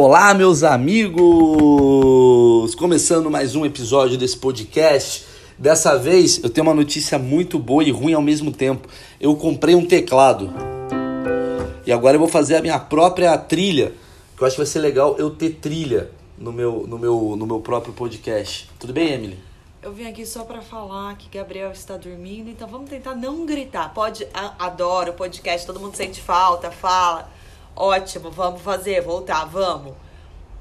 Olá, meus amigos! Começando mais um episódio desse podcast. Dessa vez eu tenho uma notícia muito boa e ruim ao mesmo tempo. Eu comprei um teclado. E agora eu vou fazer a minha própria trilha. Que eu acho que vai ser legal eu ter trilha no meu, no meu, no meu próprio podcast. Tudo bem, Emily? Eu vim aqui só para falar que Gabriel está dormindo, então vamos tentar não gritar. Pode, adoro o podcast, todo mundo sente falta, fala. Ótimo, vamos fazer, voltar, vamos.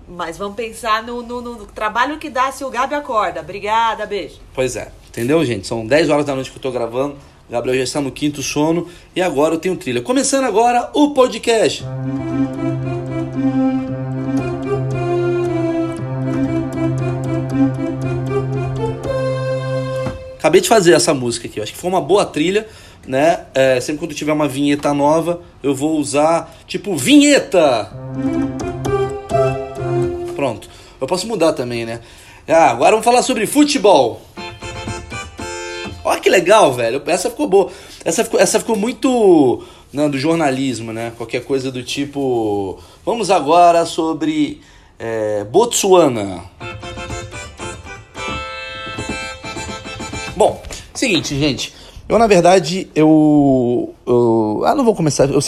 Mas vamos pensar no, no, no trabalho que dá se o Gabi acorda. Obrigada, beijo. Pois é, entendeu, gente? São 10 horas da noite que eu tô gravando. O Gabriel já está no quinto sono e agora eu tenho trilha. Começando agora o podcast. Acabei de fazer essa música aqui. Acho que foi uma boa trilha né? É, sempre quando tiver uma vinheta nova, eu vou usar tipo vinheta. Pronto. Eu posso mudar também, né? Ah, agora vamos falar sobre futebol. Olha que legal, velho. Essa ficou boa. Essa ficou, essa ficou muito né, do jornalismo, né? Qualquer coisa do tipo. Vamos agora sobre é, Botsuana. Bom, seguinte, gente. Eu, na verdade, eu. eu ah, não vou começar. Eu,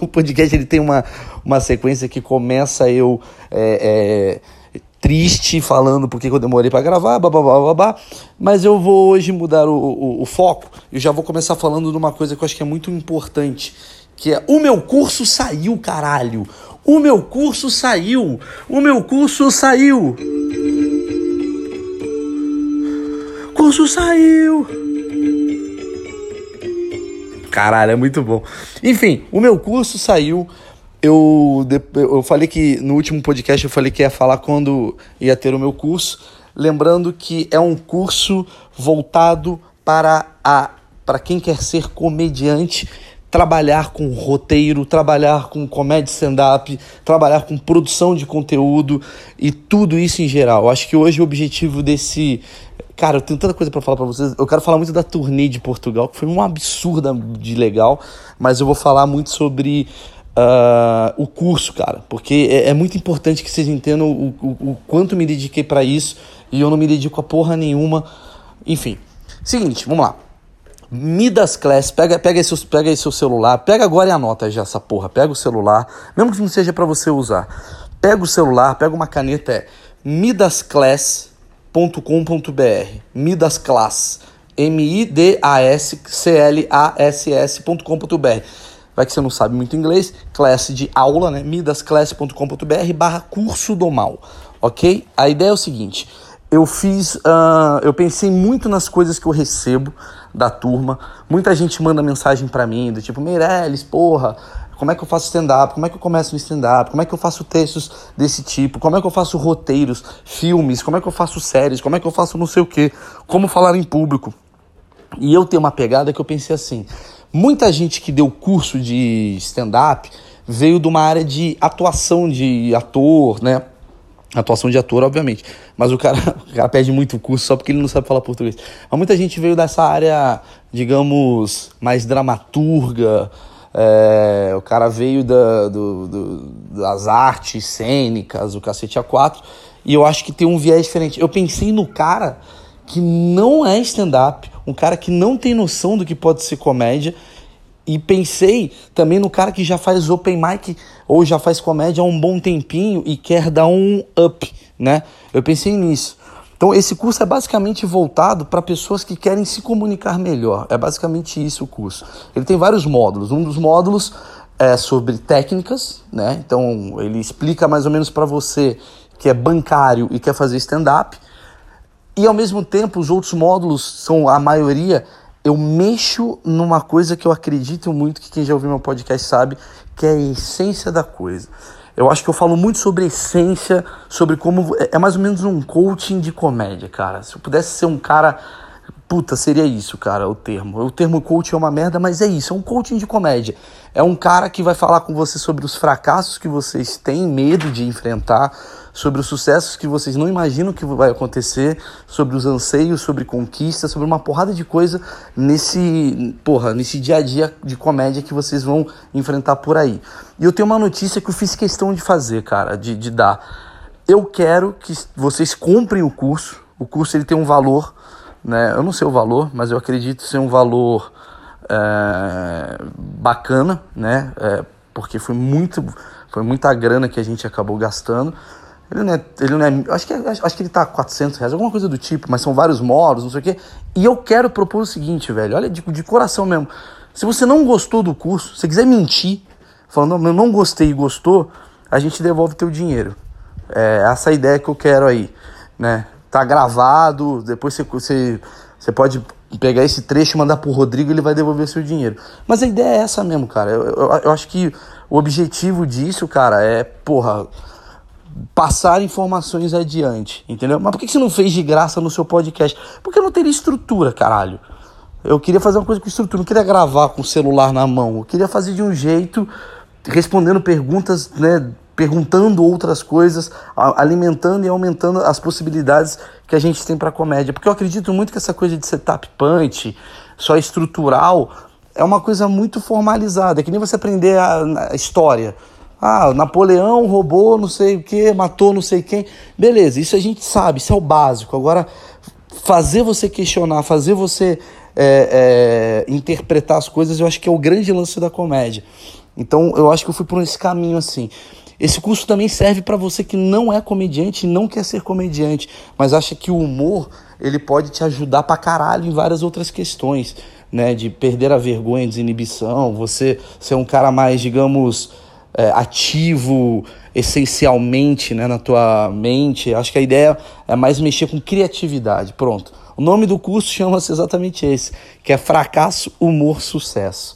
o podcast ele tem uma, uma sequência que começa eu. É, é, triste, falando porque eu demorei para gravar, babá, babá, mas eu vou hoje mudar o, o, o foco e já vou começar falando de uma coisa que eu acho que é muito importante, que é o meu curso saiu, caralho. O meu curso saiu. O meu curso saiu. Curso saiu. Caralho, é muito bom. Enfim, o meu curso saiu. Eu, eu falei que no último podcast eu falei que ia falar quando ia ter o meu curso. Lembrando que é um curso voltado para a para quem quer ser comediante, trabalhar com roteiro, trabalhar com comédia stand-up, trabalhar com produção de conteúdo e tudo isso em geral. Acho que hoje o objetivo desse Cara, eu tenho tanta coisa para falar para vocês. Eu quero falar muito da turnê de Portugal, que foi uma absurda de legal, mas eu vou falar muito sobre uh, o curso, cara, porque é, é, muito importante que vocês entendam o, o, o quanto me dediquei para isso e eu não me dedico a porra nenhuma. Enfim, seguinte, vamos lá. Midas Class, pega, pega, esse, pega seu celular, pega agora e anota já essa porra. Pega o celular, mesmo que não seja para você usar. Pega o celular, pega uma caneta, é Midas Class midas.com.br, Midas Class, M-I-D-A-S-C-L-A-S-S.com.br. Vai que você não sabe muito inglês, classe de aula, né? midasclass.com.br barra curso do mal, ok? A ideia é o seguinte, eu fiz, uh, eu pensei muito nas coisas que eu recebo da turma, muita gente manda mensagem para mim, do tipo, Meirelles, porra, como é que eu faço stand-up? Como é que eu começo no stand-up? Como é que eu faço textos desse tipo? Como é que eu faço roteiros, filmes? Como é que eu faço séries? Como é que eu faço não sei o quê? Como falar em público? E eu tenho uma pegada que eu pensei assim: muita gente que deu curso de stand-up veio de uma área de atuação de ator, né? Atuação de ator, obviamente. Mas o cara, o cara pede muito curso só porque ele não sabe falar português. Mas muita gente veio dessa área, digamos, mais dramaturga, é, o cara veio da, do, do, das artes cênicas, o cacete A4, e eu acho que tem um viés diferente. Eu pensei no cara que não é stand-up, um cara que não tem noção do que pode ser comédia, e pensei também no cara que já faz open mic ou já faz comédia há um bom tempinho e quer dar um up, né? Eu pensei nisso. Então, esse curso é basicamente voltado para pessoas que querem se comunicar melhor. É basicamente isso o curso. Ele tem vários módulos. Um dos módulos é sobre técnicas, né? Então, ele explica mais ou menos para você que é bancário e quer fazer stand-up. E ao mesmo tempo, os outros módulos são a maioria. Eu mexo numa coisa que eu acredito muito que quem já ouviu meu podcast sabe, que é a essência da coisa. Eu acho que eu falo muito sobre essência, sobre como. É, é mais ou menos um coaching de comédia, cara. Se eu pudesse ser um cara Puta, seria isso, cara, o termo. O termo coach é uma merda, mas é isso, é um coaching de comédia. É um cara que vai falar com você sobre os fracassos que vocês têm medo de enfrentar, sobre os sucessos que vocês não imaginam que vai acontecer, sobre os anseios, sobre conquistas, sobre uma porrada de coisa nesse, porra, nesse dia a dia de comédia que vocês vão enfrentar por aí. E eu tenho uma notícia que eu fiz questão de fazer, cara, de, de dar. Eu quero que vocês comprem o curso. O curso ele tem um valor né? Eu não sei o valor, mas eu acredito ser um valor é, bacana, né? É, porque foi muito, foi muita grana que a gente acabou gastando. Ele não é, ele não é acho que acho, que ele tá 400 reais, alguma coisa do tipo, mas são vários módulos, não sei o quê. E eu quero propor o seguinte, velho, olha de, de coração mesmo. Se você não gostou do curso, se quiser mentir, falando, não, eu não gostei e gostou, a gente devolve teu dinheiro. É essa ideia que eu quero aí, né? Tá gravado, depois você, você, você pode pegar esse trecho mandar pro Rodrigo ele vai devolver seu dinheiro. Mas a ideia é essa mesmo, cara. Eu, eu, eu acho que o objetivo disso, cara, é, porra, passar informações adiante, entendeu? Mas por que você não fez de graça no seu podcast? Porque eu não teria estrutura, caralho. Eu queria fazer uma coisa com estrutura, não queria gravar com o celular na mão. Eu queria fazer de um jeito, respondendo perguntas, né, perguntando outras coisas, alimentando e aumentando as possibilidades que a gente tem para comédia. Porque eu acredito muito que essa coisa de setup punch, só estrutural, é uma coisa muito formalizada. É que nem você aprender a, a história. Ah, Napoleão roubou não sei o que, matou não sei quem. Beleza, isso a gente sabe, isso é o básico. Agora, fazer você questionar, fazer você é, é, interpretar as coisas, eu acho que é o grande lance da comédia. Então, eu acho que eu fui por esse caminho assim. Esse curso também serve para você que não é comediante e não quer ser comediante, mas acha que o humor ele pode te ajudar pra caralho em várias outras questões, né? De perder a vergonha, desinibição, você ser um cara mais, digamos, é, ativo essencialmente né, na tua mente. Acho que a ideia é mais mexer com criatividade. Pronto. O nome do curso chama-se exatamente esse, que é Fracasso, Humor, Sucesso.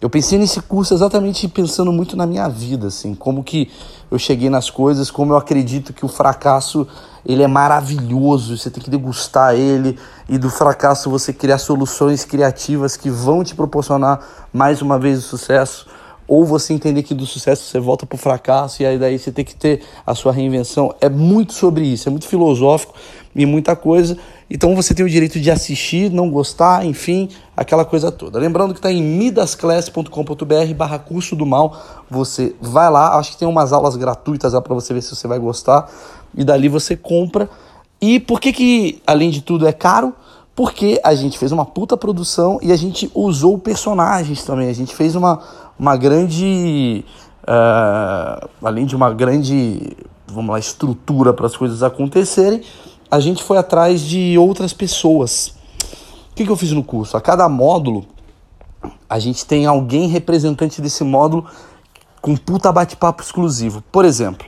Eu pensei nesse curso exatamente pensando muito na minha vida, assim, como que eu cheguei nas coisas, como eu acredito que o fracasso ele é maravilhoso, você tem que degustar ele e do fracasso você criar soluções criativas que vão te proporcionar mais uma vez o sucesso, ou você entender que do sucesso você volta para o fracasso e aí daí você tem que ter a sua reinvenção. É muito sobre isso, é muito filosófico e muita coisa. Então você tem o direito de assistir, não gostar, enfim, aquela coisa toda. Lembrando que está em midasclass.com.br barra curso do mal. Você vai lá, acho que tem umas aulas gratuitas lá para você ver se você vai gostar. E dali você compra. E por que que, além de tudo, é caro? Porque a gente fez uma puta produção e a gente usou personagens também. A gente fez uma, uma grande... Uh, além de uma grande, vamos lá, estrutura para as coisas acontecerem, a gente foi atrás de outras pessoas. O que, que eu fiz no curso? A cada módulo, a gente tem alguém representante desse módulo com puta bate-papo exclusivo. Por exemplo,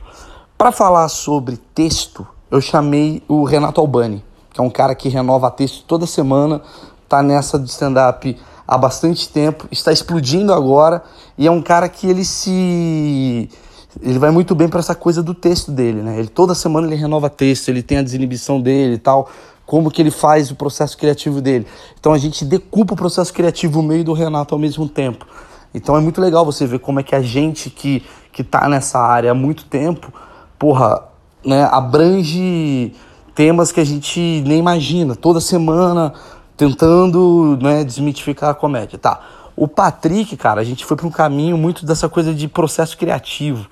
para falar sobre texto, eu chamei o Renato Albani, que é um cara que renova texto toda semana, tá nessa de stand-up há bastante tempo, está explodindo agora e é um cara que ele se ele vai muito bem para essa coisa do texto dele, né? Ele toda semana ele renova texto, ele tem a desinibição dele e tal, como que ele faz o processo criativo dele. Então a gente decupa o processo criativo meio do Renato ao mesmo tempo. Então é muito legal você ver como é que a gente que que tá nessa área há muito tempo, porra, né, abrange temas que a gente nem imagina, toda semana tentando, né, desmitificar a comédia, tá? O Patrick, cara, a gente foi para um caminho muito dessa coisa de processo criativo.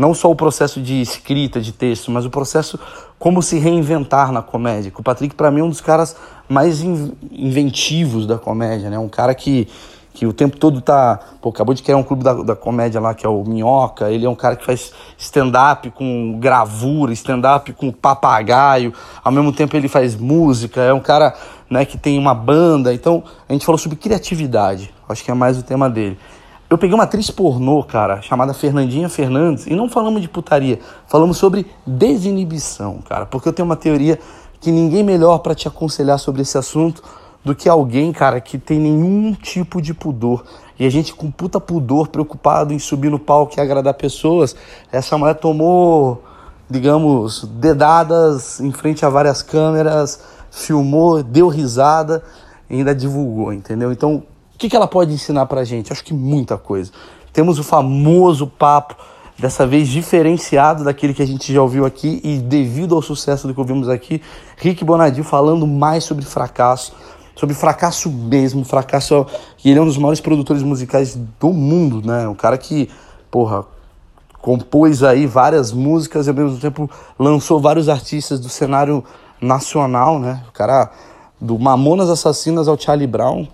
Não só o processo de escrita, de texto, mas o processo como se reinventar na comédia. O Patrick, para mim, é um dos caras mais inventivos da comédia, né? Um cara que, que o tempo todo tá. Pô, acabou de criar um clube da, da comédia lá, que é o Minhoca. Ele é um cara que faz stand-up com gravura, stand-up com papagaio. Ao mesmo tempo, ele faz música. É um cara né, que tem uma banda. Então, a gente falou sobre criatividade. Acho que é mais o tema dele. Eu peguei uma atriz pornô, cara, chamada Fernandinha Fernandes, e não falamos de putaria, falamos sobre desinibição, cara, porque eu tenho uma teoria que ninguém melhor para te aconselhar sobre esse assunto do que alguém, cara, que tem nenhum tipo de pudor. E a gente com puta pudor, preocupado em subir no palco e agradar pessoas, essa mulher tomou, digamos, dedadas em frente a várias câmeras, filmou, deu risada e ainda divulgou, entendeu? Então, que, que ela pode ensinar pra gente? Acho que muita coisa. Temos o famoso papo, dessa vez diferenciado daquele que a gente já ouviu aqui e devido ao sucesso do que ouvimos aqui, Rick Bonadil falando mais sobre fracasso, sobre fracasso mesmo, fracasso. E ele é um dos maiores produtores musicais do mundo, né? Um cara que, porra, compôs aí várias músicas e ao mesmo tempo lançou vários artistas do cenário nacional, né? O cara do Mamonas Assassinas ao Charlie Brown,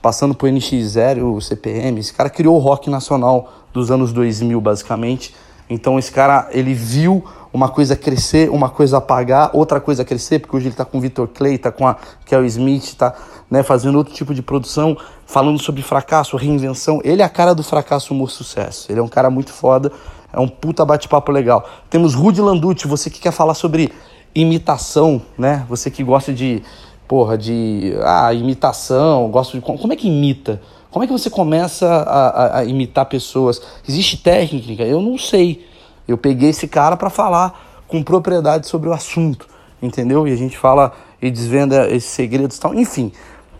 passando por NX0, o CPM, esse cara criou o rock nacional dos anos 2000, basicamente. Então esse cara, ele viu uma coisa crescer, uma coisa apagar, outra coisa crescer, porque hoje ele está com o Victor Clay, está com a Kel Smith, está né, fazendo outro tipo de produção, falando sobre fracasso, reinvenção. Ele é a cara do fracasso humor sucesso. Ele é um cara muito foda, é um puta bate-papo legal. Temos Rudy Landucci, você que quer falar sobre imitação, né? Você que gosta de, porra, de ah, imitação, gosta de como é que imita? Como é que você começa a, a, a imitar pessoas? Existe técnica? Eu não sei. Eu peguei esse cara para falar com propriedade sobre o assunto, entendeu? E a gente fala e desvenda esses segredos e tal. Enfim,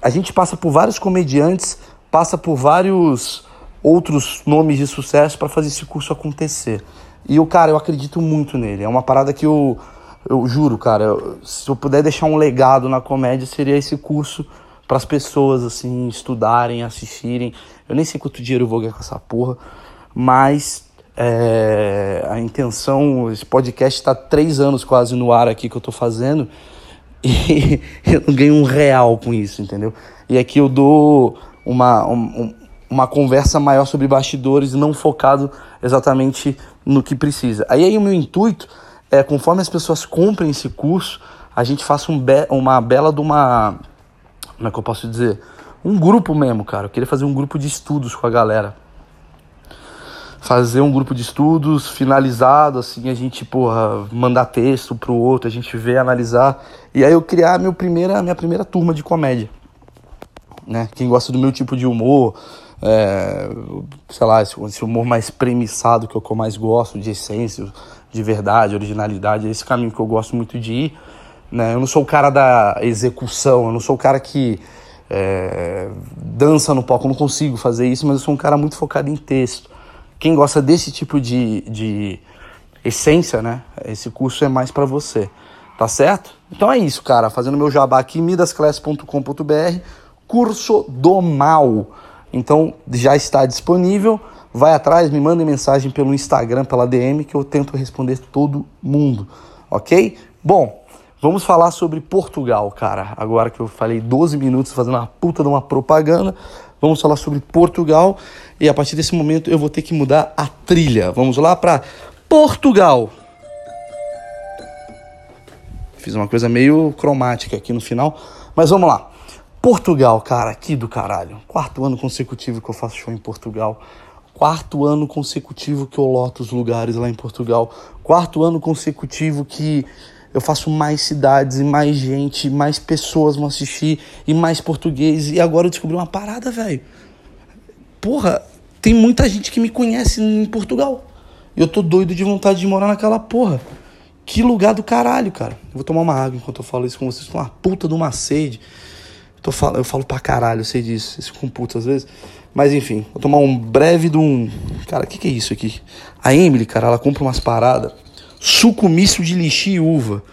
a gente passa por vários comediantes, passa por vários outros nomes de sucesso para fazer esse curso acontecer. E o cara, eu acredito muito nele. É uma parada que eu, eu juro, cara, se eu puder deixar um legado na comédia, seria esse curso para as pessoas assim estudarem, assistirem. Eu nem sei quanto dinheiro eu vou ganhar com essa porra, mas é, a intenção, esse podcast está três anos quase no ar aqui que eu estou fazendo e eu não ganho um real com isso, entendeu? E aqui eu dou uma, um, uma conversa maior sobre bastidores, não focado exatamente no que precisa. Aí, aí o meu intuito é, conforme as pessoas comprem esse curso, a gente faça um be uma bela de uma. Como é que eu posso dizer? Um grupo mesmo, cara. Eu queria fazer um grupo de estudos com a galera fazer um grupo de estudos finalizado, assim, a gente, porra, mandar texto pro outro, a gente ver, analisar. E aí eu criar meu primeira, minha primeira turma de comédia. Né? Quem gosta do meu tipo de humor, é, sei lá, esse humor mais premissado que eu mais gosto, de essência, de verdade, originalidade, é esse caminho que eu gosto muito de ir. Né? Eu não sou o cara da execução, eu não sou o cara que é, dança no palco, eu não consigo fazer isso, mas eu sou um cara muito focado em texto. Quem gosta desse tipo de, de essência, né? Esse curso é mais para você, tá certo? Então é isso, cara. Fazendo meu jabá aqui, midasclass.com.br, curso do mal. Então já está disponível. Vai atrás, me manda mensagem pelo Instagram, pela DM, que eu tento responder todo mundo, ok? Bom, vamos falar sobre Portugal, cara. Agora que eu falei 12 minutos fazendo uma puta de uma propaganda, vamos falar sobre Portugal e a partir desse momento eu vou ter que mudar a trilha. Vamos lá para Portugal. Fiz uma coisa meio cromática aqui no final, mas vamos lá. Portugal, cara, aqui do caralho. Quarto ano consecutivo que eu faço show em Portugal. Quarto ano consecutivo que eu loto os lugares lá em Portugal. Quarto ano consecutivo que eu faço mais cidades e mais gente, mais pessoas vão assistir e mais português. E agora eu descobri uma parada, velho. Porra, tem muita gente que me conhece em Portugal. Eu tô doido de vontade de morar naquela porra. Que lugar do caralho, cara. Eu vou tomar uma água enquanto eu falo isso com vocês. Com uma puta de uma sede. Tô fal... Eu falo pra caralho, eu sei disso. Isso com puta às vezes. Mas enfim, vou tomar um breve de um. Cara, o que, que é isso aqui? A Emily, cara, ela compra umas paradas suco misto de lixi e uva.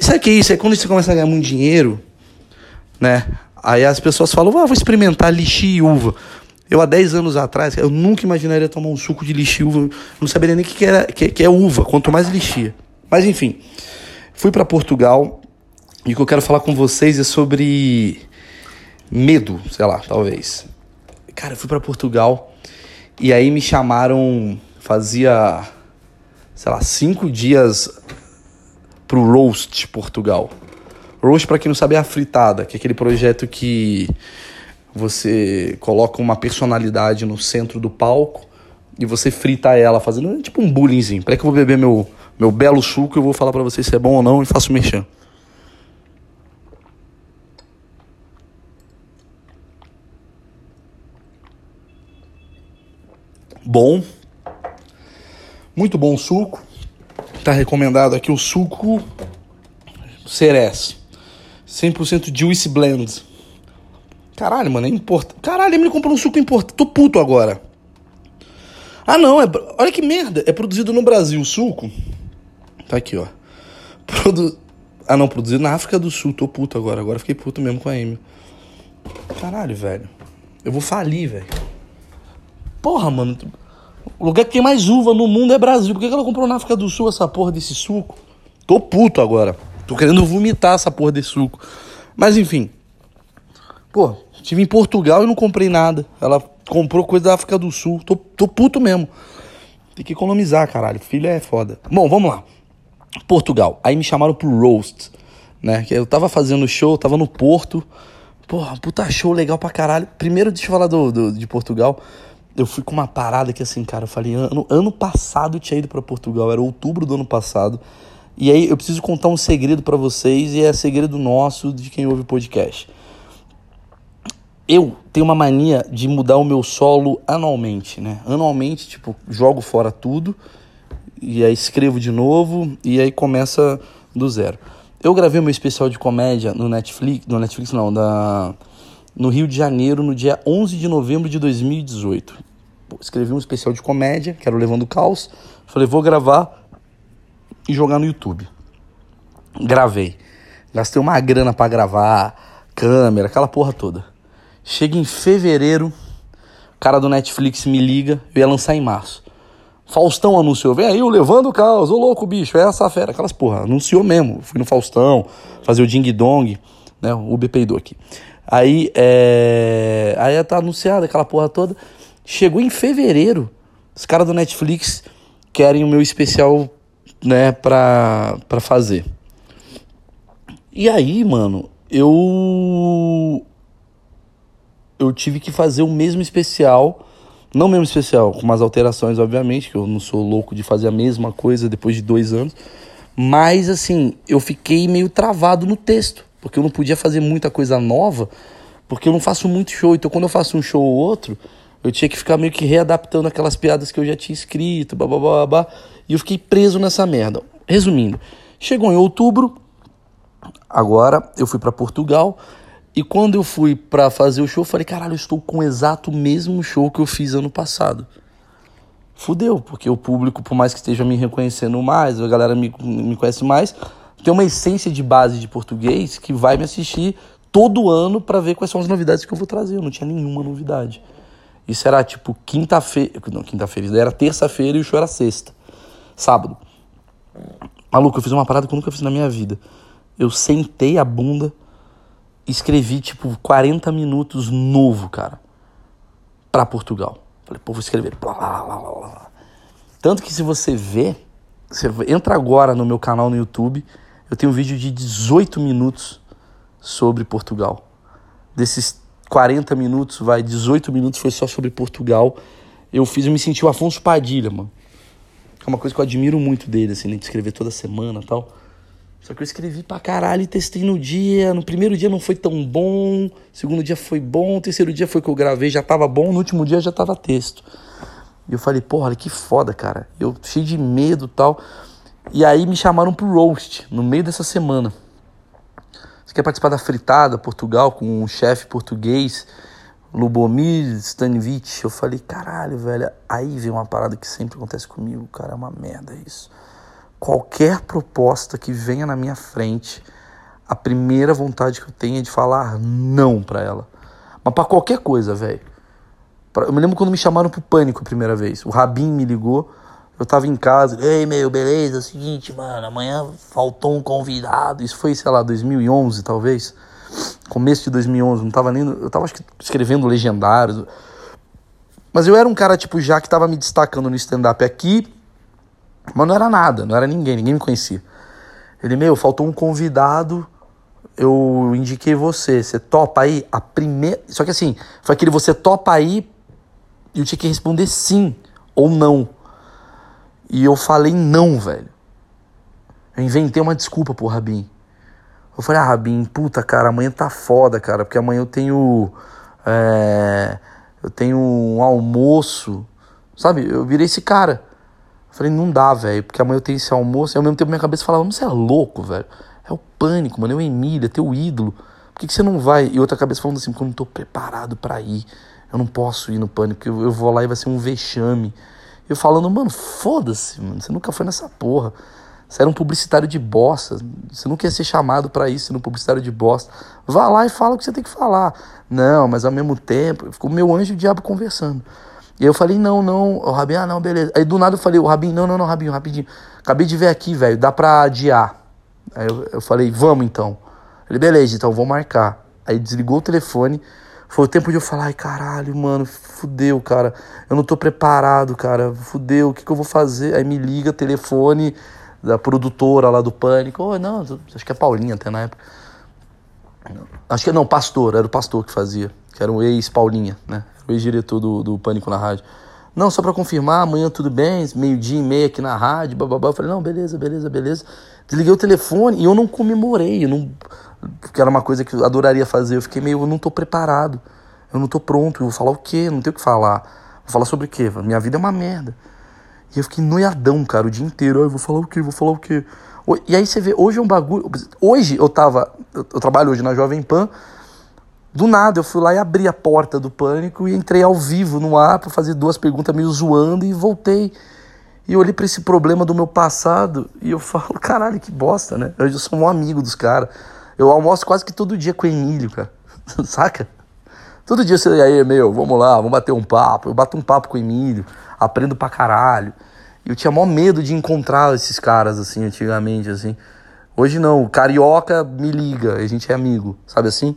Sabe o que é isso? É quando você começa a ganhar muito dinheiro, né? Aí as pessoas falam, ah, vou experimentar lixi e uva. Eu, há 10 anos atrás, eu nunca imaginaria tomar um suco de lixi e uva. Não saberia nem o que, que, era, que, que é uva, quanto mais lixia. Mas enfim, fui para Portugal e o que eu quero falar com vocês é sobre medo, sei lá, talvez. Cara, eu fui para Portugal e aí me chamaram, fazia sei lá, cinco dias pro Roast Portugal. Roast, para quem não sabe, é a fritada, que é aquele projeto que você coloca uma personalidade no centro do palco e você frita ela, fazendo tipo um bullyingzinho. Peraí que eu vou beber meu, meu belo suco e eu vou falar para vocês se é bom ou não e faço mexer. Bom, muito bom suco. Está recomendado aqui o suco Ceres. 100% Juice Blend. Caralho, mano, é importante. Caralho, ele comprou um suco importante. Tô puto agora. Ah, não, é... olha que merda. É produzido no Brasil o suco. Tá aqui, ó. Produ... Ah, não, produzido na África do Sul. Tô puto agora. Agora fiquei puto mesmo com a Amy. Caralho, velho. Eu vou falir, velho. Porra, mano. O lugar que tem mais uva no mundo é Brasil. Por que ela comprou na África do Sul essa porra desse suco? Tô puto agora. Tô querendo vomitar essa porra desse suco. Mas enfim. Pô, estive em Portugal e não comprei nada. Ela comprou coisa da África do Sul. Tô, tô puto mesmo. Tem que economizar, caralho. Filha é foda. Bom, vamos lá. Portugal. Aí me chamaram pro Roast, né? Eu tava fazendo show, tava no Porto. Porra, puta show legal pra caralho. Primeiro, deixa eu falar do, do, de Portugal. Eu fui com uma parada que assim, cara, eu falei, ano, ano passado eu tinha ido para Portugal, era outubro do ano passado. E aí eu preciso contar um segredo para vocês e é segredo nosso de quem ouve o podcast eu tenho uma mania de mudar o meu solo anualmente, né? Anualmente, tipo, jogo fora tudo e aí escrevo de novo e aí começa do zero. Eu gravei meu especial de comédia no Netflix, no Netflix não, da no Rio de Janeiro no dia 11 de novembro de 2018. Escrevi um especial de comédia, que era o Levando Caos. Falei, vou gravar e jogar no YouTube. Gravei. Gastei uma grana para gravar, câmera, aquela porra toda. Chega em fevereiro, o cara do Netflix me liga, eu ia lançar em março. Faustão anunciou, vem aí o Levando o Caos, ô louco bicho, é essa fera, aquelas porra, anunciou mesmo. Fui no Faustão, fazer o Ding Dong, né, o Uber peidou aqui. Aí, é... aí tá anunciado aquela porra toda. Chegou em fevereiro, os caras do Netflix querem o meu especial, né, pra, pra fazer. E aí, mano, eu eu tive que fazer o mesmo especial, não mesmo especial, com umas alterações, obviamente, que eu não sou louco de fazer a mesma coisa depois de dois anos, mas assim, eu fiquei meio travado no texto, porque eu não podia fazer muita coisa nova, porque eu não faço muito show, então quando eu faço um show ou outro, eu tinha que ficar meio que readaptando aquelas piadas que eu já tinha escrito, blá, blá, blá, blá, e eu fiquei preso nessa merda. Resumindo, chegou em outubro, agora eu fui para Portugal, e quando eu fui para fazer o show, eu falei, caralho, eu estou com o exato mesmo show que eu fiz ano passado. Fudeu, porque o público, por mais que esteja me reconhecendo mais, a galera me, me conhece mais, tem uma essência de base de português que vai me assistir todo ano para ver quais são as novidades que eu vou trazer. Eu não tinha nenhuma novidade. Isso era tipo quinta-feira. Não, quinta-feira, era terça-feira e o show era sexta. Sábado. Maluco, eu fiz uma parada que eu nunca fiz na minha vida. Eu sentei a bunda escrevi tipo 40 minutos novo, cara, para Portugal. Falei, pô, vou escrever. Blá, blá, blá, blá. Tanto que se você vê, você entra agora no meu canal no YouTube, eu tenho um vídeo de 18 minutos sobre Portugal. Desses 40 minutos, vai, 18 minutos foi só sobre Portugal. Eu fiz, eu me senti o Afonso Padilha, mano. É uma coisa que eu admiro muito dele, assim, né, de escrever toda semana e tal. Só que eu escrevi pra caralho e testei no dia. No primeiro dia não foi tão bom, segundo dia foi bom, terceiro dia foi que eu gravei, já tava bom, no último dia já tava texto. E eu falei, porra, que foda, cara. Eu cheio de medo tal. E aí me chamaram pro roast no meio dessa semana. Você quer participar da fritada Portugal com um chefe português, Lubomir Stanivich? Eu falei, caralho, velho. Aí vem uma parada que sempre acontece comigo, cara, é uma merda isso qualquer proposta que venha na minha frente, a primeira vontade que eu tenho é de falar não para ela. Mas para qualquer coisa, velho. Eu me lembro quando me chamaram pro pânico a primeira vez. O Rabin me ligou, eu tava em casa. Ei, meu, beleza? É o seguinte, mano, amanhã faltou um convidado. Isso foi, sei lá, 2011, talvez. Começo de 2011, não tava nem. Eu tava acho que escrevendo legendários. Mas eu era um cara, tipo, já que tava me destacando no stand-up aqui mas não era nada, não era ninguém, ninguém me conhecia. Ele, meu, faltou um convidado, eu indiquei você, você topa aí? A primeira. Só que assim, foi aquele você topa aí e eu tinha que responder sim ou não. E eu falei não, velho. Eu inventei uma desculpa pro Rabin. Eu falei, ah, Rabin, puta, cara, amanhã tá foda, cara, porque amanhã eu tenho. É, eu tenho um almoço. Sabe? Eu virei esse cara. Eu falei, não dá, velho, porque amanhã eu tenho esse almoço. E ao mesmo tempo minha cabeça falava, você é louco, velho. É o pânico, mano. É o Emília, teu ídolo. Por que, que você não vai? E outra cabeça falando assim, porque eu não tô preparado para ir. Eu não posso ir no pânico, eu, eu vou lá e vai ser um vexame. Eu falando, mano, foda-se, mano. Você nunca foi nessa porra. Você era um publicitário de bosta. Você não quer ser chamado para isso, um publicitário de bosta. Vá lá e fala o que você tem que falar. Não, mas ao mesmo tempo, ficou meu anjo e o diabo conversando. E eu falei, não, não, o Rabinho, ah, não, beleza. Aí do nada eu falei, o Rabinho, não, não, não, Rabinho, rapidinho. Acabei de ver aqui, velho, dá pra adiar. Aí eu, eu falei, vamos então. Ele, beleza, então vou marcar. Aí desligou o telefone. Foi o tempo de eu falar, ai caralho, mano, fudeu, cara. Eu não tô preparado, cara. Fudeu, o que, que eu vou fazer? Aí me liga, telefone da produtora lá do Pânico. Oh, não, acho que é Paulinha até na época. Acho que não, pastor, era o pastor que fazia, que era o ex-Paulinha, né? O ex-diretor do, do Pânico na rádio. Não, só para confirmar, amanhã tudo bem, meio-dia e meia aqui na rádio, bababá. Eu falei, não, beleza, beleza, beleza. Desliguei o telefone e eu não comemorei, eu não, porque era uma coisa que eu adoraria fazer. Eu fiquei meio, eu não tô preparado, eu não tô pronto, eu vou falar o quê? Não tenho o que falar. Vou falar sobre o quê? Minha vida é uma merda. E eu fiquei noiadão, cara, o dia inteiro. eu vou falar o quê? Vou falar o quê? E aí você vê, hoje é um bagulho. Hoje eu tava. Eu, trabalho hoje na Jovem Pan. Do nada eu fui lá e abri a porta do pânico e entrei ao vivo no ar para fazer duas perguntas meio zoando e voltei. E eu olhei para esse problema do meu passado e eu falo, caralho, que bosta, né? Eu sou um amigo dos caras. Eu almoço quase que todo dia com o Emílio, cara. Saca? Todo dia você aí, meu, vamos lá, vamos bater um papo. Eu bato um papo com o Emílio aprendo pra caralho. Eu tinha maior medo de encontrar esses caras, assim, antigamente, assim. Hoje não, o carioca me liga, a gente é amigo, sabe assim?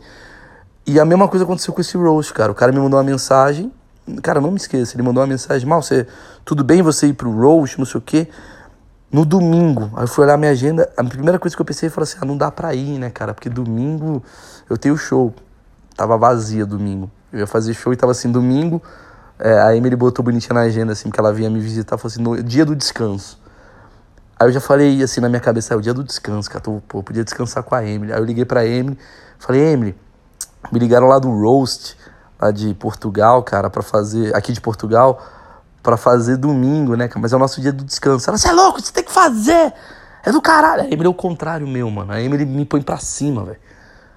E a mesma coisa aconteceu com esse roast, cara. O cara me mandou uma mensagem, cara, não me esqueça, ele mandou uma mensagem, mal, você, tudo bem você ir pro roast, não sei o quê? No domingo, aí eu fui olhar minha agenda, a primeira coisa que eu pensei foi assim, ah, não dá pra ir, né, cara? Porque domingo eu tenho show. Tava vazia domingo. Eu ia fazer show e tava assim, domingo, é, a Emily botou bonitinha na agenda, assim, que ela vinha me visitar, falou assim, no dia do descanso. Aí eu já falei assim na minha cabeça, é o dia do descanso, cara, tô, pô, podia descansar com a Emily. Aí eu liguei pra Emily, falei, Emily, me ligaram lá do Roast, lá de Portugal, cara, para fazer, aqui de Portugal, para fazer domingo, né, mas é o nosso dia do descanso. Ela, você é louco, você tem que fazer, é do caralho. A Emily é o contrário meu, mano, a Emily me põe pra cima, velho.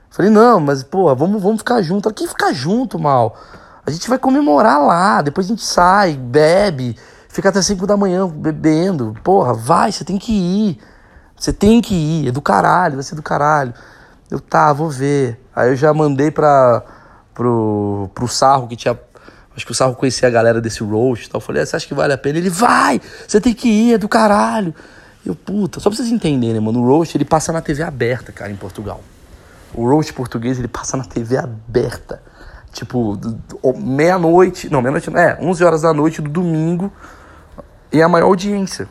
Falei, não, mas, pô, vamos, vamos ficar junto. Ela, que ficar junto, mal? A gente vai comemorar lá, depois a gente sai, bebe, fica até 5 da manhã bebendo. Porra, vai, você tem que ir. Você tem que ir, é do caralho, vai ser do caralho. Eu, tá, vou ver. Aí eu já mandei pra, pro, pro Sarro, que tinha. Acho que o Sarro conhecia a galera desse roast e tal. Eu falei, ah, você acha que vale a pena? Ele, vai, você tem que ir, é do caralho. Eu, puta, só pra vocês entenderem, mano, o roast ele passa na TV aberta, cara, em Portugal. O roast português ele passa na TV aberta. Tipo, meia-noite, não, meia-noite, é, 11 horas da noite do domingo, e a maior audiência.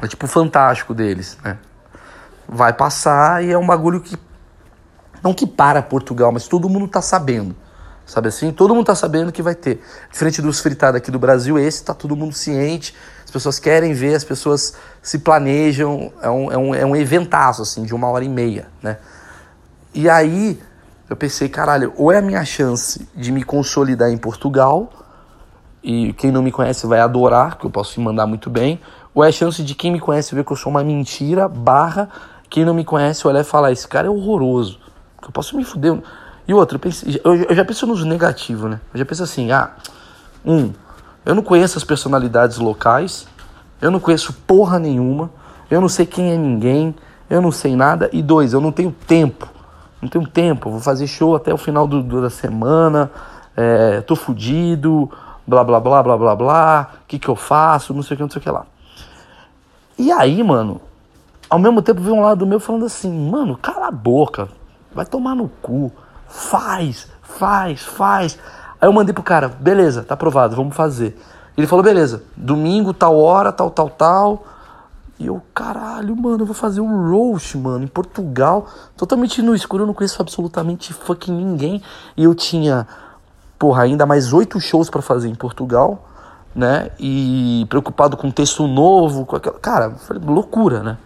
É tipo fantástico deles, né? Vai passar e é um bagulho que. Não que para Portugal, mas todo mundo tá sabendo. Sabe assim? Todo mundo tá sabendo que vai ter. Diferente dos fritados aqui do Brasil, esse tá todo mundo ciente. As pessoas querem ver, as pessoas se planejam. É um, é um, é um eventaço, assim, de uma hora e meia, né? E aí eu pensei, caralho, ou é a minha chance de me consolidar em Portugal, e quem não me conhece vai adorar, que eu posso me mandar muito bem, ou é a chance de quem me conhece ver que eu sou uma mentira, barra, quem não me conhece olhar e falar, esse cara é horroroso, que eu posso me fuder. E outro, eu, já penso nos negativos, né? Eu já penso assim, ah, um, eu não conheço as personalidades locais, eu não conheço porra nenhuma, eu não sei quem é ninguém, eu não sei nada, e dois, eu não tenho tempo não tenho tempo, vou fazer show até o final do, do da semana, é, tô fudido, blá blá blá blá blá blá, o que que eu faço, não sei o que, não sei o que lá. E aí, mano, ao mesmo tempo veio um lado meu falando assim, mano, cala a boca, vai tomar no cu, faz, faz, faz. Aí eu mandei pro cara, beleza, tá aprovado, vamos fazer. Ele falou, beleza, domingo, tal hora, tal, tal, tal. E eu, caralho, mano, eu vou fazer um roast, mano, em Portugal, totalmente no escuro, eu não conheço absolutamente fucking ninguém. E eu tinha, porra, ainda mais oito shows para fazer em Portugal, né? E preocupado com texto novo, com aquela. Cara, loucura, né?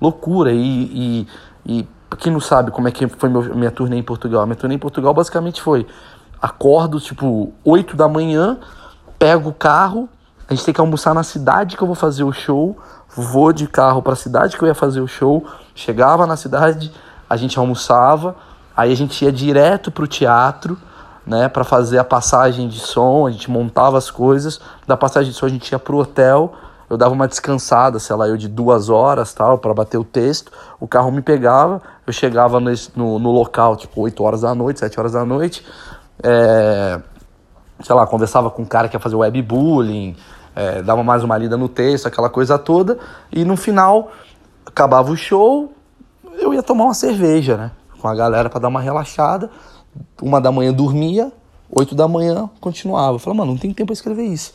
Loucura. E, e, e quem não sabe como é que foi meu, minha turnê em Portugal? Minha turnê em Portugal basicamente foi: acordo tipo 8 da manhã, pego o carro a gente tem que almoçar na cidade que eu vou fazer o show, vou de carro para a cidade que eu ia fazer o show, chegava na cidade, a gente almoçava, aí a gente ia direto pro teatro, né, para fazer a passagem de som, a gente montava as coisas, da passagem de som a gente ia pro hotel, eu dava uma descansada, sei lá, eu de duas horas tal, para bater o texto, o carro me pegava, eu chegava no, no, local, tipo, 8 horas da noite, 7 horas da noite, é, sei lá, conversava com um cara que ia fazer webbullying, é, dava mais uma lida no texto, aquela coisa toda, e no final, acabava o show, eu ia tomar uma cerveja, né, com a galera para dar uma relaxada, uma da manhã dormia, oito da manhã continuava. Eu falei, mano, não tem tempo pra escrever isso.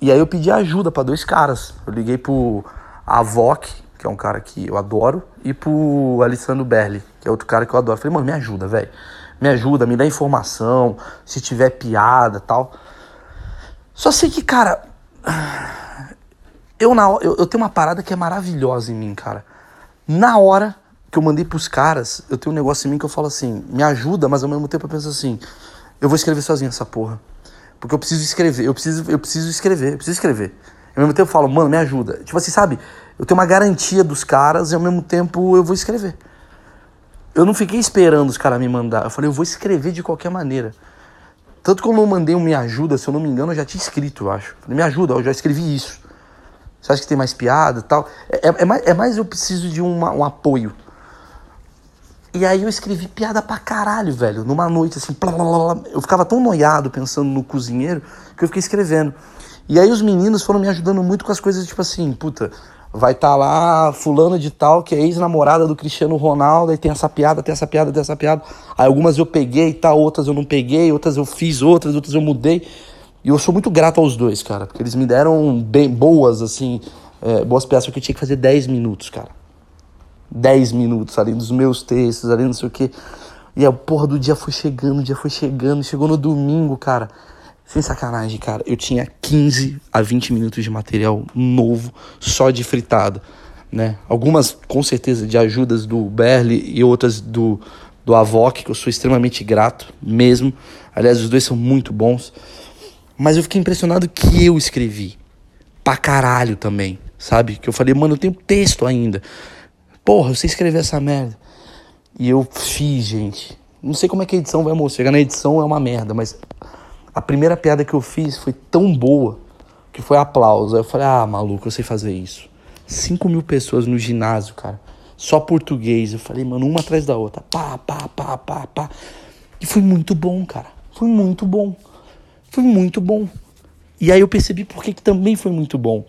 E aí eu pedi ajuda para dois caras. Eu liguei pro Avoc, que é um cara que eu adoro, e pro Alessandro Berli, que é outro cara que eu adoro. Eu falei, mano, me ajuda, velho. Me ajuda, me dá informação, se tiver piada tal. Só sei que, cara. Eu, na, eu, eu tenho uma parada que é maravilhosa em mim, cara. Na hora que eu mandei pros caras, eu tenho um negócio em mim que eu falo assim, me ajuda, mas ao mesmo tempo eu penso assim, eu vou escrever sozinho essa porra. Porque eu preciso escrever, eu preciso, eu preciso escrever, eu preciso escrever. Ao mesmo tempo eu falo, mano, me ajuda. Tipo assim, sabe? Eu tenho uma garantia dos caras e ao mesmo tempo eu vou escrever. Eu não fiquei esperando os caras me mandar. Eu falei, eu vou escrever de qualquer maneira. Tanto que eu não mandei um me ajuda, se eu não me engano, eu já tinha escrito, eu acho. Falei, me ajuda, eu já escrevi isso. Você acha que tem mais piada e tal? É, é, é, mais, é mais eu preciso de uma, um apoio. E aí eu escrevi piada pra caralho, velho. Numa noite, assim, blá, blá, blá, eu ficava tão noiado pensando no cozinheiro que eu fiquei escrevendo. E aí os meninos foram me ajudando muito com as coisas, tipo assim, puta, vai estar tá lá fulano de tal, que é ex-namorada do Cristiano Ronaldo, e tem essa piada, tem essa piada, tem essa piada. Aí algumas eu peguei e tal, outras eu não peguei, outras eu fiz outras, outras eu mudei. E eu sou muito grato aos dois, cara, porque eles me deram bem boas, assim, é, boas piadas, porque eu tinha que fazer 10 minutos, cara. 10 minutos ali dos meus textos, ali não sei o que. E a porra do dia foi chegando, o dia foi chegando, chegou no domingo, cara. Sem sacanagem, cara. Eu tinha 15 a 20 minutos de material novo, só de fritado, né? Algumas, com certeza, de ajudas do Berli e outras do, do Avoc, que eu sou extremamente grato mesmo. Aliás, os dois são muito bons. Mas eu fiquei impressionado que eu escrevi. Pra caralho também, sabe? Que eu falei, mano, eu tenho texto ainda. Porra, eu sei escrever essa merda. E eu fiz, gente. Não sei como é que a edição vai mostrar. Chegar na edição é uma merda, mas a primeira piada que eu fiz foi tão boa que foi aplauso. Eu falei, ah, maluco, eu sei fazer isso. 5 mil pessoas no ginásio, cara. Só português. Eu falei, mano, uma atrás da outra. Pá, pá, pá, pá, pá. E foi muito bom, cara. Foi muito bom. Foi muito bom. E aí eu percebi por que também foi muito bom.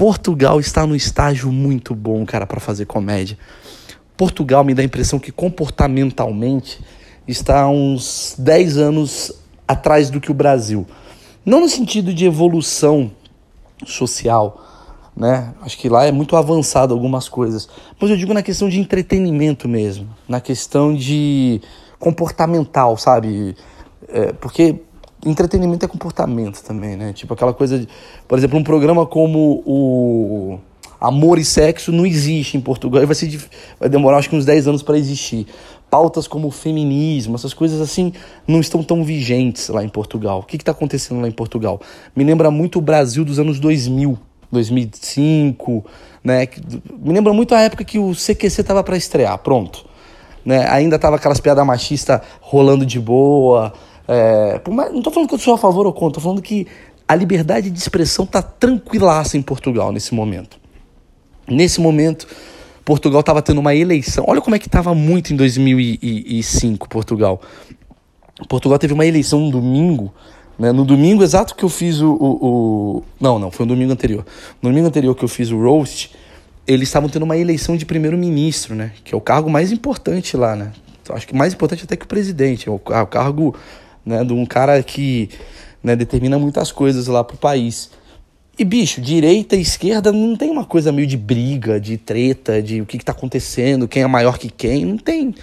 Portugal está no estágio muito bom, cara, para fazer comédia. Portugal me dá a impressão que comportamentalmente está uns 10 anos atrás do que o Brasil. Não no sentido de evolução social, né? Acho que lá é muito avançado algumas coisas. Mas eu digo na questão de entretenimento mesmo, na questão de comportamental, sabe? É, porque entretenimento é comportamento também, né? Tipo aquela coisa, de, por exemplo, um programa como o Amor e Sexo não existe em Portugal, vai, ser, vai demorar acho que uns 10 anos para existir. Pautas como o feminismo, essas coisas assim, não estão tão vigentes lá em Portugal. O que está acontecendo lá em Portugal? Me lembra muito o Brasil dos anos 2000, 2005, né? Me lembra muito a época que o CQC tava para estrear, pronto. Né? Ainda tava aquelas piadas machistas rolando de boa, é, não estou falando que eu sou a favor ou contra, estou falando que a liberdade de expressão está tranquilaça em Portugal nesse momento. Nesse momento, Portugal estava tendo uma eleição. Olha como é que estava muito em 2005, Portugal. Portugal teve uma eleição no domingo, né? No domingo exato que eu fiz o, o, o, Não, não, foi no domingo anterior. No domingo anterior que eu fiz o roast, eles estavam tendo uma eleição de primeiro-ministro, né? Que é o cargo mais importante lá, né? Acho que mais importante até que o presidente. É o, o cargo né, de um cara que né, determina muitas coisas lá pro país. E, bicho, direita e esquerda não tem uma coisa meio de briga, de treta, de o que, que tá acontecendo, quem é maior que quem. Não tem.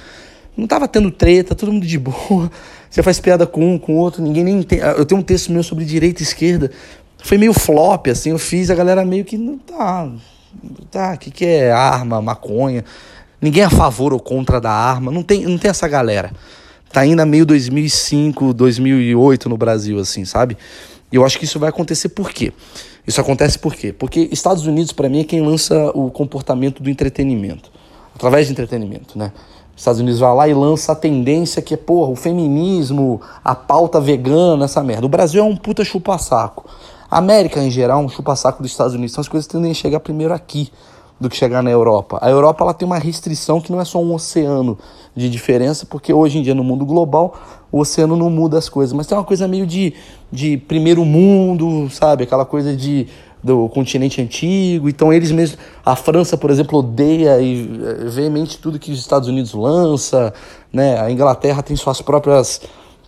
Não tava tendo treta, todo mundo de boa. Você faz piada com um, com outro, ninguém nem tem. Eu tenho um texto meu sobre direita e esquerda. Foi meio flop, assim, eu fiz, a galera meio que. Não tá. Tá, o que, que é arma, maconha? Ninguém é a favor ou contra da arma. Não tem, não tem essa galera tá ainda meio 2005, 2008 no Brasil, assim, sabe? E eu acho que isso vai acontecer por quê? Isso acontece por quê? Porque Estados Unidos, para mim, é quem lança o comportamento do entretenimento. Através de entretenimento, né? Estados Unidos vai lá e lança a tendência que é, porra, o feminismo, a pauta vegana, essa merda. O Brasil é um puta chupa-saco. A América, em geral, é um chupa-saco dos Estados Unidos. Então as coisas tendem a chegar primeiro aqui do que chegar na Europa. A Europa ela tem uma restrição que não é só um oceano de diferença, porque hoje em dia no mundo global o oceano não muda as coisas, mas tem uma coisa meio de, de primeiro mundo, sabe? Aquela coisa de do continente antigo. Então eles mesmos, a França, por exemplo, odeia e eh, veemente tudo que os Estados Unidos lança, né? A Inglaterra tem suas próprias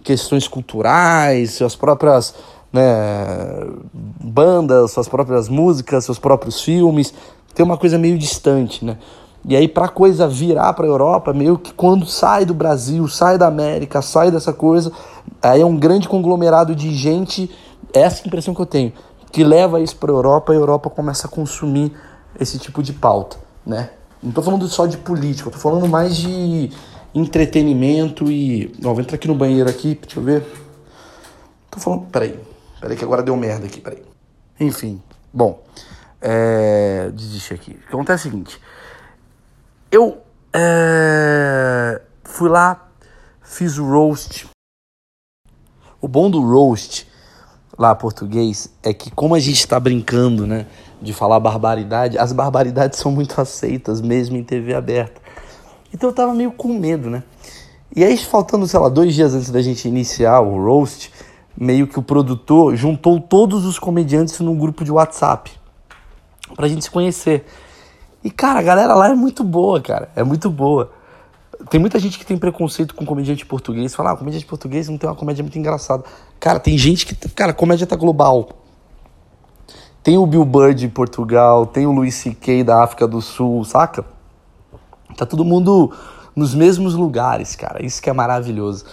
questões culturais, suas próprias né, bandas, suas próprias músicas, seus próprios filmes tem uma coisa meio distante, né? E aí, para coisa virar para a Europa, meio que quando sai do Brasil, sai da América, sai dessa coisa, aí é um grande conglomerado de gente, essa é impressão que eu tenho, que leva isso para a Europa e a Europa começa a consumir esse tipo de pauta, né? Não estou falando só de política, tô falando mais de entretenimento e. Ó, vou entrar aqui no banheiro aqui, deixa eu ver. Tô falando. Peraí. Peraí, que agora deu merda aqui, peraí. Enfim. Bom. É, desistir aqui. O que acontece é o seguinte. Eu é, fui lá, fiz o roast. O bom do roast lá português é que como a gente está brincando, né, de falar barbaridade, as barbaridades são muito aceitas mesmo em TV aberta. Então eu tava meio com medo, né? E aí faltando, sei lá, dois dias antes da gente iniciar o roast, meio que o produtor juntou todos os comediantes num grupo de WhatsApp pra gente se conhecer. E, cara, a galera lá é muito boa, cara. É muito boa. Tem muita gente que tem preconceito com comediante português. Fala, ah, comediante português não tem uma comédia muito engraçada. Cara, tem gente que. Cara, a comédia tá global. Tem o Bill Burr de Portugal, tem o Louis C.K. da África do Sul, saca? Tá todo mundo nos mesmos lugares, cara. Isso que é maravilhoso.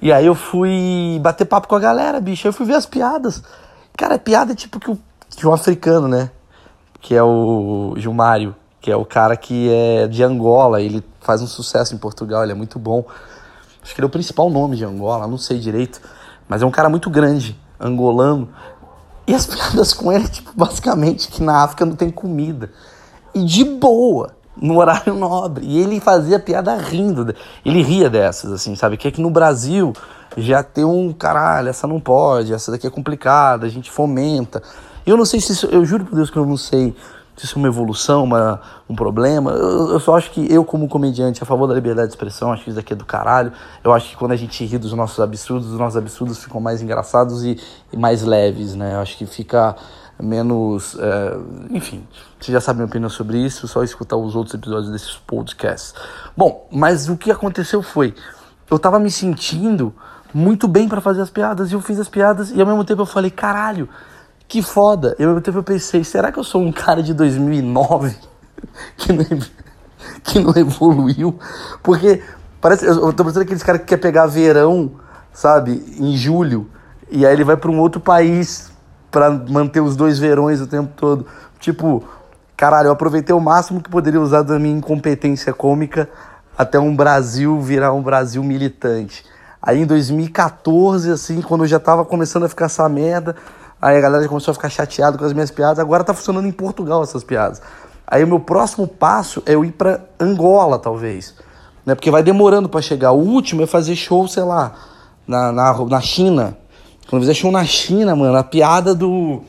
E aí eu fui bater papo com a galera, bicho. Eu fui ver as piadas. Cara, é piada tipo que o, que o africano, né? Que é o Gilmário, que é o cara que é de Angola, ele faz um sucesso em Portugal, ele é muito bom. Acho que ele é o principal nome de Angola, não sei direito, mas é um cara muito grande, angolano. E as piadas com ele, tipo, basicamente que na África não tem comida. E de boa, no horário nobre. E ele fazia piada rindo. Ele ria dessas, assim, sabe? Que é que no Brasil já tem um caralho, essa não pode, essa daqui é complicada, a gente fomenta. Eu não sei se isso, eu juro por Deus que eu não sei se isso é uma evolução, uma, um problema. Eu, eu, só acho que eu, como comediante, a favor da liberdade de expressão, acho que isso daqui é do caralho. Eu acho que quando a gente ri dos nossos absurdos, os nossos absurdos ficam mais engraçados e, e mais leves, né? Eu acho que fica menos. É, enfim, você já sabe minha opinião sobre isso, só escutar os outros episódios desses podcasts. Bom, mas o que aconteceu foi. Eu tava me sentindo muito bem para fazer as piadas e eu fiz as piadas e ao mesmo tempo eu falei, caralho que foda. Eu, eu pensei, será que eu sou um cara de 2009 que não, que não evoluiu? Porque parece, eu tô pensando aqueles caras que quer pegar verão, sabe, em julho, e aí ele vai para um outro país para manter os dois verões o tempo todo. Tipo, caralho, eu aproveitei o máximo que poderia usar da minha incompetência cômica até um Brasil virar um Brasil militante. Aí em 2014, assim, quando eu já tava começando a ficar essa merda, Aí a galera começou a ficar chateada com as minhas piadas. Agora tá funcionando em Portugal essas piadas. Aí o meu próximo passo é eu ir para Angola, talvez. Né? Porque vai demorando para chegar. O último é fazer show, sei lá, na, na, na China. Quando fizer show na China, mano, a piada do.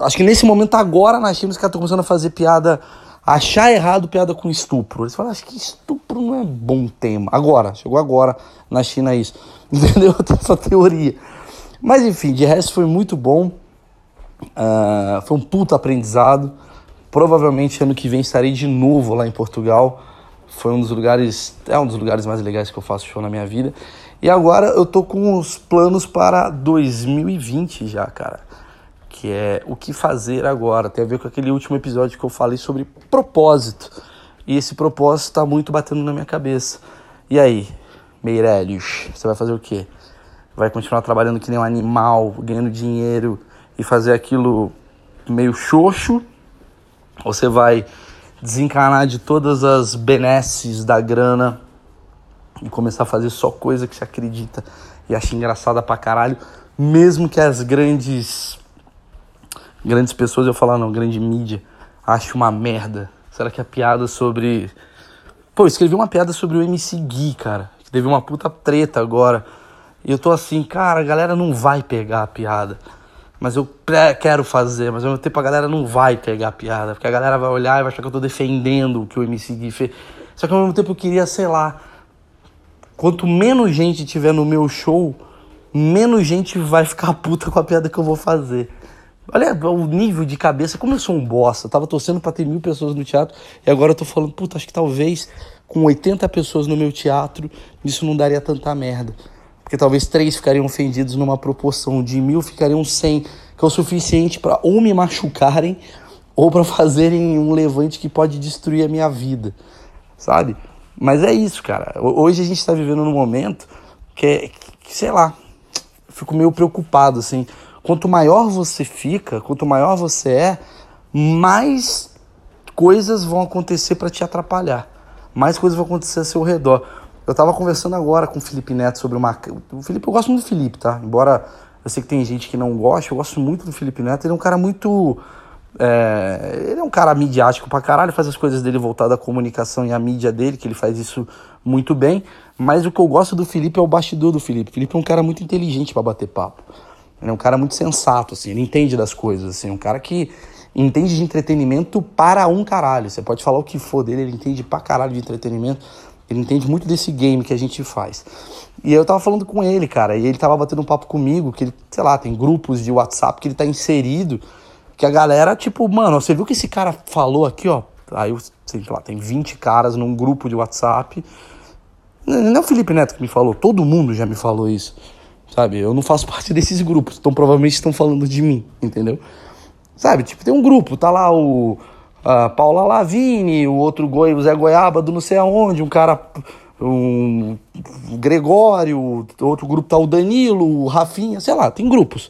Acho que nesse momento agora na China os caras estão começando a fazer piada. Achar errado piada com estupro. Eles falam, acho que estupro não é bom tema. Agora, chegou agora na China isso. Entendeu? Eu tenho essa teoria. Mas enfim, de resto foi muito bom. Uh, foi um puta aprendizado. Provavelmente ano que vem estarei de novo lá em Portugal. Foi um dos lugares, é um dos lugares mais legais que eu faço show na minha vida. E agora eu tô com os planos para 2020 já, cara. Que é o que fazer agora. Tem a ver com aquele último episódio que eu falei sobre propósito. E esse propósito tá muito batendo na minha cabeça. E aí, Meirelles, você vai fazer o quê? Vai continuar trabalhando que nem um animal, ganhando dinheiro e fazer aquilo meio xoxo, ou você vai desencanar de todas as benesses da grana e começar a fazer só coisa que você acredita e acha engraçada pra caralho, mesmo que as grandes grandes pessoas, eu falar não, grande mídia, ache uma merda. Será que a piada sobre Pô, escrevi uma piada sobre o MC Gui, cara, que teve uma puta treta agora. E eu tô assim, cara, a galera não vai pegar a piada. Mas eu quero fazer, mas ao mesmo tempo a galera não vai pegar a piada. Porque a galera vai olhar e vai achar que eu tô defendendo o que o MC Gui fez. Só que ao mesmo tempo eu queria, sei lá, quanto menos gente tiver no meu show, menos gente vai ficar puta com a piada que eu vou fazer. Olha o nível de cabeça, como eu sou um bosta. Eu tava torcendo pra ter mil pessoas no teatro e agora eu tô falando, puta, acho que talvez com 80 pessoas no meu teatro isso não daria tanta merda. Porque talvez três ficariam ofendidos numa proporção de mil, ficariam cem, que é o suficiente para ou me machucarem ou para fazerem um levante que pode destruir a minha vida, sabe? Mas é isso, cara. Hoje a gente está vivendo num momento que, é, que sei lá, fico meio preocupado, assim. Quanto maior você fica, quanto maior você é, mais coisas vão acontecer para te atrapalhar. Mais coisas vão acontecer ao seu redor. Eu tava conversando agora com o Felipe Neto sobre uma. O Felipe, eu gosto muito do Felipe, tá? Embora eu sei que tem gente que não gosta, eu gosto muito do Felipe Neto. Ele é um cara muito. É... ele é um cara midiático pra caralho, faz as coisas dele voltadas à comunicação e à mídia dele, que ele faz isso muito bem. Mas o que eu gosto do Felipe é o bastidor do Felipe. O Felipe é um cara muito inteligente para bater papo. Ele é um cara muito sensato, assim, ele entende das coisas, assim, um cara que entende de entretenimento para um caralho. Você pode falar o que for dele, ele entende pra caralho de entretenimento. Ele entende muito desse game que a gente faz. E eu tava falando com ele, cara, e ele tava batendo um papo comigo, que ele, sei lá, tem grupos de WhatsApp que ele tá inserido, que a galera, tipo, mano, você viu que esse cara falou aqui, ó? Aí, sei lá, tem 20 caras num grupo de WhatsApp. Não é o Felipe Neto que me falou, todo mundo já me falou isso, sabe? Eu não faço parte desses grupos, então provavelmente estão falando de mim, entendeu? Sabe, tipo, tem um grupo, tá lá o a Paula Lavini, o outro goi, o Zé Goiaba do não sei aonde, um cara, um Gregório, outro grupo tá o Danilo, o Rafinha, sei lá, tem grupos.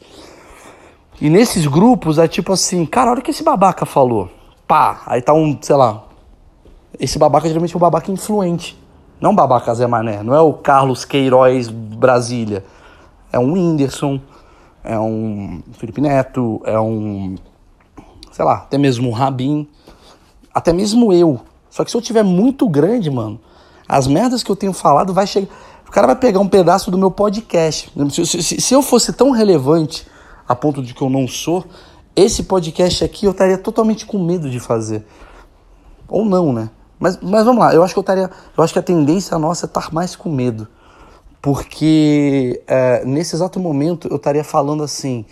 E nesses grupos é tipo assim, cara, olha o que esse babaca falou. Pá, aí tá um, sei lá. Esse babaca geralmente é um babaca influente. Não babaca Zé Mané, não é o Carlos Queiroz Brasília. É um Whindersson, é um Felipe Neto, é um sei lá, até mesmo um Rabin, até mesmo eu. Só que se eu tiver muito grande, mano, as merdas que eu tenho falado vai chegar. O cara vai pegar um pedaço do meu podcast. Se, se, se eu fosse tão relevante a ponto de que eu não sou, esse podcast aqui eu estaria totalmente com medo de fazer. Ou não, né? Mas, mas vamos lá, eu acho que eu estaria. Eu acho que a tendência nossa é estar mais com medo. Porque é, nesse exato momento eu estaria falando assim.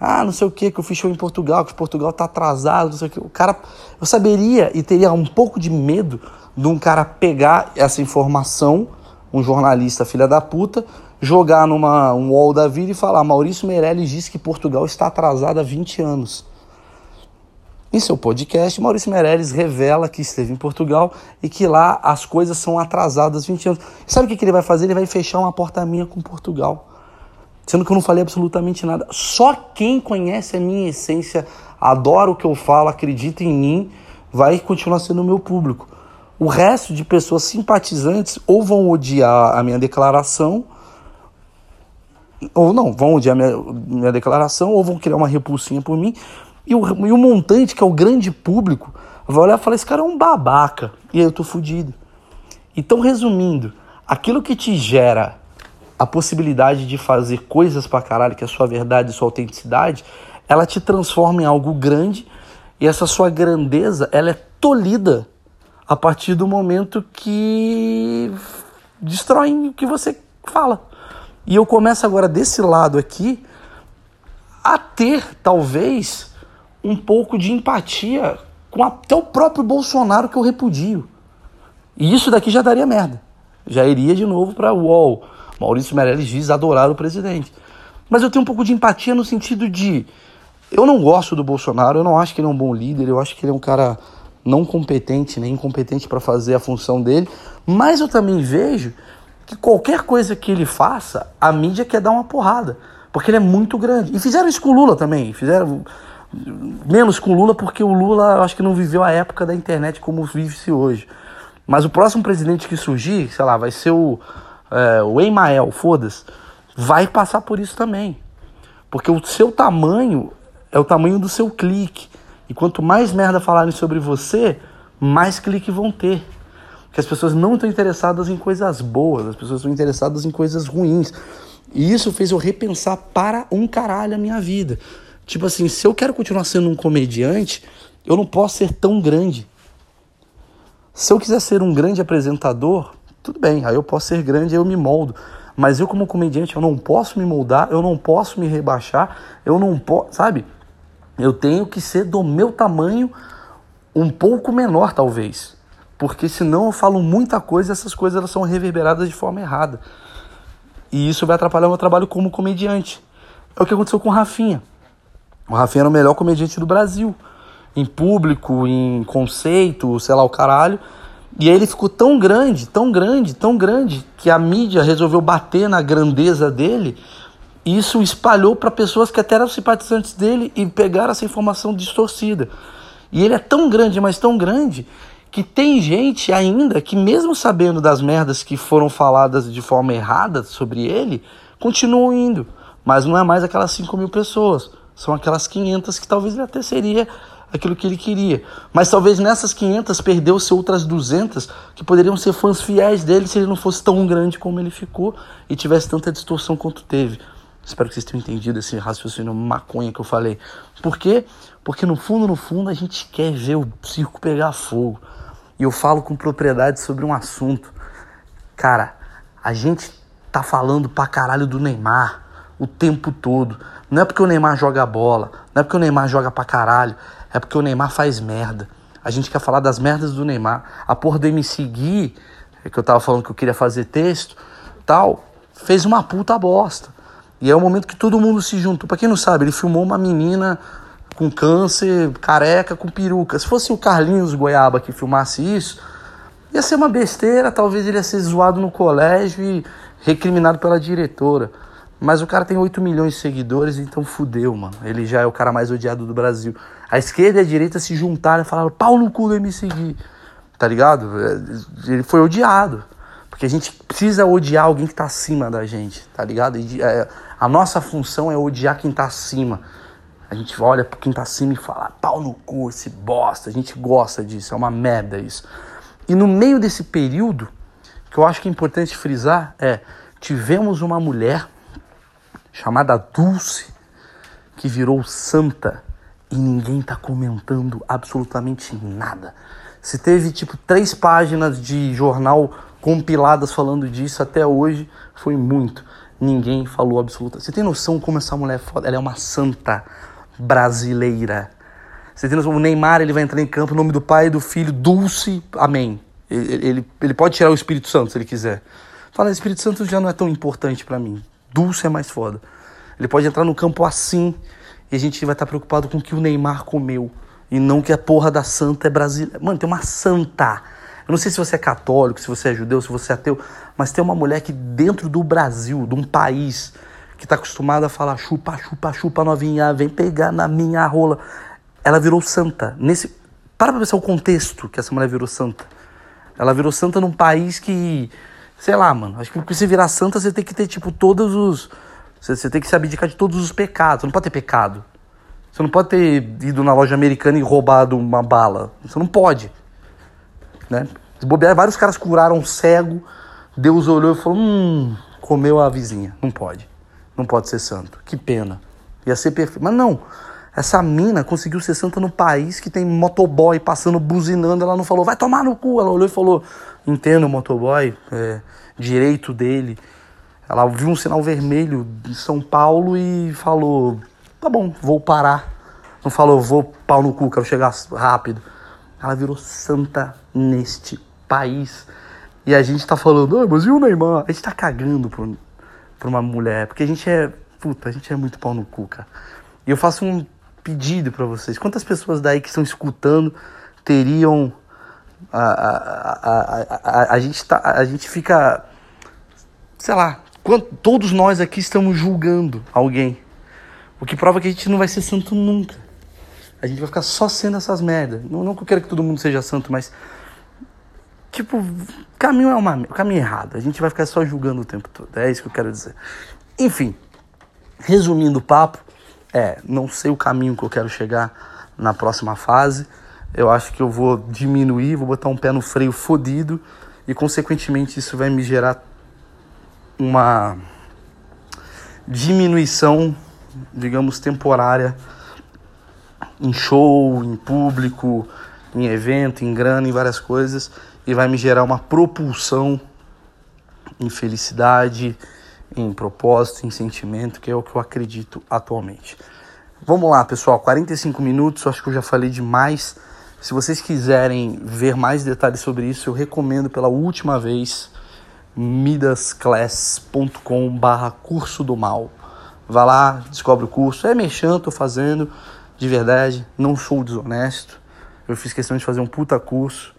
Ah, não sei o que, que eu fiz show em Portugal, que Portugal tá atrasado, não sei o que. O cara, eu saberia e teria um pouco de medo de um cara pegar essa informação, um jornalista filha da puta, jogar numa um wall da vida e falar: Maurício Meirelles disse que Portugal está atrasado há 20 anos. Em seu podcast, Maurício Meirelles revela que esteve em Portugal e que lá as coisas são atrasadas 20 anos. Sabe o que, que ele vai fazer? Ele vai fechar uma porta minha com Portugal sendo que eu não falei absolutamente nada. Só quem conhece a minha essência, adora o que eu falo, acredita em mim, vai continuar sendo o meu público. O resto de pessoas simpatizantes ou vão odiar a minha declaração, ou não, vão odiar minha, minha declaração, ou vão criar uma repulsinha por mim. E o, e o montante, que é o grande público, vai olhar e falar: esse cara é um babaca. E aí eu tô fudido. Então, resumindo, aquilo que te gera a possibilidade de fazer coisas pra caralho, que é a sua verdade, sua autenticidade, ela te transforma em algo grande e essa sua grandeza, ela é tolhida a partir do momento que destrói o que você fala. E eu começo agora desse lado aqui a ter, talvez, um pouco de empatia com até o próprio Bolsonaro que eu repudio. E isso daqui já daria merda. Já iria de novo para o UOL Maurício Meirelles diz adorar o presidente. Mas eu tenho um pouco de empatia no sentido de. Eu não gosto do Bolsonaro, eu não acho que ele é um bom líder, eu acho que ele é um cara não competente, nem incompetente para fazer a função dele. Mas eu também vejo que qualquer coisa que ele faça, a mídia quer dar uma porrada. Porque ele é muito grande. E fizeram isso com o Lula também. Fizeram menos com o Lula, porque o Lula eu acho que não viveu a época da internet como vive-se hoje. Mas o próximo presidente que surgir, sei lá, vai ser o é, o Emael, foda-se, vai passar por isso também. Porque o seu tamanho é o tamanho do seu clique. E quanto mais merda falarem sobre você, mais clique vão ter. Porque as pessoas não estão interessadas em coisas boas, as pessoas estão interessadas em coisas ruins. E isso fez eu repensar para um caralho a minha vida. Tipo assim, se eu quero continuar sendo um comediante, eu não posso ser tão grande. Se eu quiser ser um grande apresentador, tudo bem, aí eu posso ser grande, eu me moldo. Mas eu, como comediante, eu não posso me moldar, eu não posso me rebaixar, eu não posso, sabe? Eu tenho que ser do meu tamanho, um pouco menor, talvez. Porque senão eu falo muita coisa e essas coisas elas são reverberadas de forma errada. E isso vai atrapalhar o meu trabalho como comediante. É o que aconteceu com o Rafinha. O Rafinha era o melhor comediante do Brasil. Em público, em conceito, sei lá, o caralho. E aí ele ficou tão grande, tão grande, tão grande, que a mídia resolveu bater na grandeza dele. E isso espalhou para pessoas que até eram simpatizantes dele e pegaram essa informação distorcida. E ele é tão grande, mas tão grande, que tem gente ainda que, mesmo sabendo das merdas que foram faladas de forma errada sobre ele, continuam indo. Mas não é mais aquelas 5 mil pessoas, são aquelas 500 que talvez ele até seria aquilo que ele queria. Mas talvez nessas 500 perdeu-se outras 200 que poderiam ser fãs fiéis dele se ele não fosse tão grande como ele ficou e tivesse tanta distorção quanto teve. Espero que vocês tenham entendido esse raciocínio maconha que eu falei. Por quê? Porque no fundo, no fundo, a gente quer ver o circo pegar fogo. E eu falo com propriedade sobre um assunto. Cara, a gente tá falando pra caralho do Neymar o tempo todo. Não é porque o Neymar joga bola, não é porque o Neymar joga pra caralho, é porque o Neymar faz merda. A gente quer falar das merdas do Neymar. A porra do MC Gui, que eu tava falando que eu queria fazer texto, tal, fez uma puta bosta. E é o momento que todo mundo se juntou. Pra quem não sabe, ele filmou uma menina com câncer, careca, com peruca. Se fosse o Carlinhos Goiaba que filmasse isso, ia ser uma besteira, talvez ele ia ser zoado no colégio e recriminado pela diretora. Mas o cara tem 8 milhões de seguidores, então fudeu, mano. Ele já é o cara mais odiado do Brasil. A esquerda e a direita se juntaram e falaram pau no cu do MC Gui. Tá ligado? Ele foi odiado. Porque a gente precisa odiar alguém que tá acima da gente, tá ligado? E, é, a nossa função é odiar quem tá acima. A gente olha para quem tá acima e fala, pau no cu, esse bosta. A gente gosta disso, é uma merda isso. E no meio desse período, que eu acho que é importante frisar, é: tivemos uma mulher chamada Dulce que virou santa e ninguém tá comentando absolutamente nada. Se teve tipo três páginas de jornal compiladas falando disso até hoje, foi muito ninguém falou absoluta. Você tem noção como essa mulher é foda? Ela é uma santa brasileira. Você tem noção? O Neymar ele vai entrar em campo em nome do Pai e do Filho, Dulce, Amém. Ele, ele, ele pode tirar o Espírito Santo se ele quiser. Fala, Espírito Santo já não é tão importante para mim. Dulce é mais foda. Ele pode entrar no campo assim e a gente vai estar preocupado com o que o Neymar comeu. E não que a porra da santa é brasileira. Mano, tem uma santa eu não sei se você é católico, se você é judeu, se você é ateu, mas tem uma mulher que dentro do Brasil, de um país que está acostumada a falar chupa, chupa, chupa novinha, vem pegar na minha rola. Ela virou santa. Nesse, para pra pensar o contexto que essa mulher virou santa. Ela virou santa num país que, sei lá, mano, acho que pra você virar santa você tem que ter, tipo, todos os. Você, você tem que se abdicar de todos os pecados. Você não pode ter pecado. Você não pode ter ido na loja americana e roubado uma bala. Você não pode. Né? Bobear, vários caras curaram cego. Deus olhou e falou: Hum, comeu a vizinha. Não pode. Não pode ser santo. Que pena. Ia ser perfeito. Mas não. Essa mina conseguiu ser santa no país que tem motoboy passando, buzinando. Ela não falou, vai tomar no cu. Ela olhou e falou: Entendo o motoboy, é direito dele. Ela viu um sinal vermelho em São Paulo e falou: Tá bom, vou parar. Não falou, vou pau no cu, quero chegar rápido. Ela virou santa neste país. E a gente tá falando, ah, mas e o Neymar? A gente tá cagando pra, pra uma mulher, porque a gente é. Puta, a gente é muito pau no cu, cara. E eu faço um pedido para vocês. Quantas pessoas daí que estão escutando teriam. A, a, a, a, a, gente tá, a gente fica. Sei lá, quando, todos nós aqui estamos julgando alguém. O que prova que a gente não vai ser santo nunca. A gente vai ficar só sendo essas merdas. Não, não que eu quero que todo mundo seja santo, mas. Tipo, caminho é uma, caminho errado. A gente vai ficar só julgando o tempo todo. É isso que eu quero dizer. Enfim. Resumindo o papo, é, não sei o caminho que eu quero chegar na próxima fase. Eu acho que eu vou diminuir, vou botar um pé no freio fodido e consequentemente isso vai me gerar uma diminuição, digamos, temporária em show, em público, em evento, em grana, em várias coisas e vai me gerar uma propulsão em felicidade, em propósito, em sentimento, que é o que eu acredito atualmente. Vamos lá, pessoal, 45 minutos, acho que eu já falei demais. Se vocês quiserem ver mais detalhes sobre isso, eu recomendo pela última vez midasclass.com barra curso do mal. Vá lá, descobre o curso. É mexendo, tô fazendo, de verdade, não sou desonesto. Eu fiz questão de fazer um puta curso.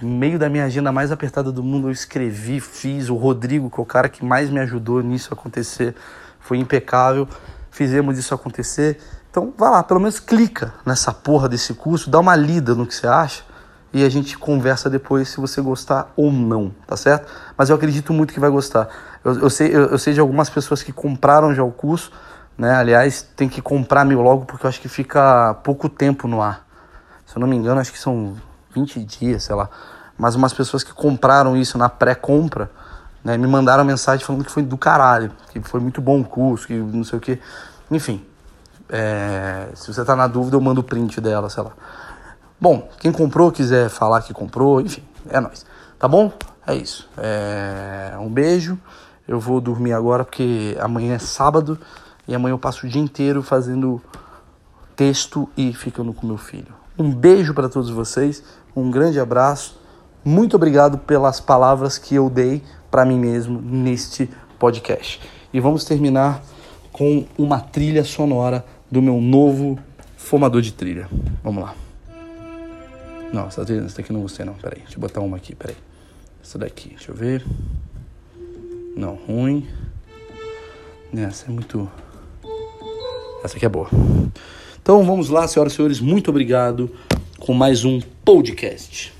No meio da minha agenda mais apertada do mundo, eu escrevi, fiz. O Rodrigo, que é o cara que mais me ajudou nisso acontecer, foi impecável. Fizemos isso acontecer. Então, vá lá, pelo menos clica nessa porra desse curso, dá uma lida no que você acha e a gente conversa depois se você gostar ou não, tá certo? Mas eu acredito muito que vai gostar. Eu, eu sei, eu, eu, sei de algumas pessoas que compraram já o curso, né? Aliás, tem que comprar meu logo porque eu acho que fica pouco tempo no ar. Se eu não me engano, acho que são 20 dias, sei lá. Mas umas pessoas que compraram isso na pré-compra, né, me mandaram mensagem falando que foi do caralho, que foi muito bom o curso, que não sei o que. Enfim, é, se você tá na dúvida, eu mando o print dela, sei lá. Bom, quem comprou, quiser falar que comprou, enfim, é nóis. Tá bom? É isso. É, um beijo. Eu vou dormir agora porque amanhã é sábado e amanhã eu passo o dia inteiro fazendo texto e ficando com meu filho. Um beijo para todos vocês, um grande abraço. Muito obrigado pelas palavras que eu dei para mim mesmo neste podcast. E vamos terminar com uma trilha sonora do meu novo formador de trilha. Vamos lá. Não, essa, daqui não gostei não, peraí. Deixa eu botar uma aqui, peraí. Essa daqui, deixa eu ver. Não, ruim. Essa é muito... Essa aqui é boa. Então vamos lá, senhoras e senhores. Muito obrigado com mais um podcast.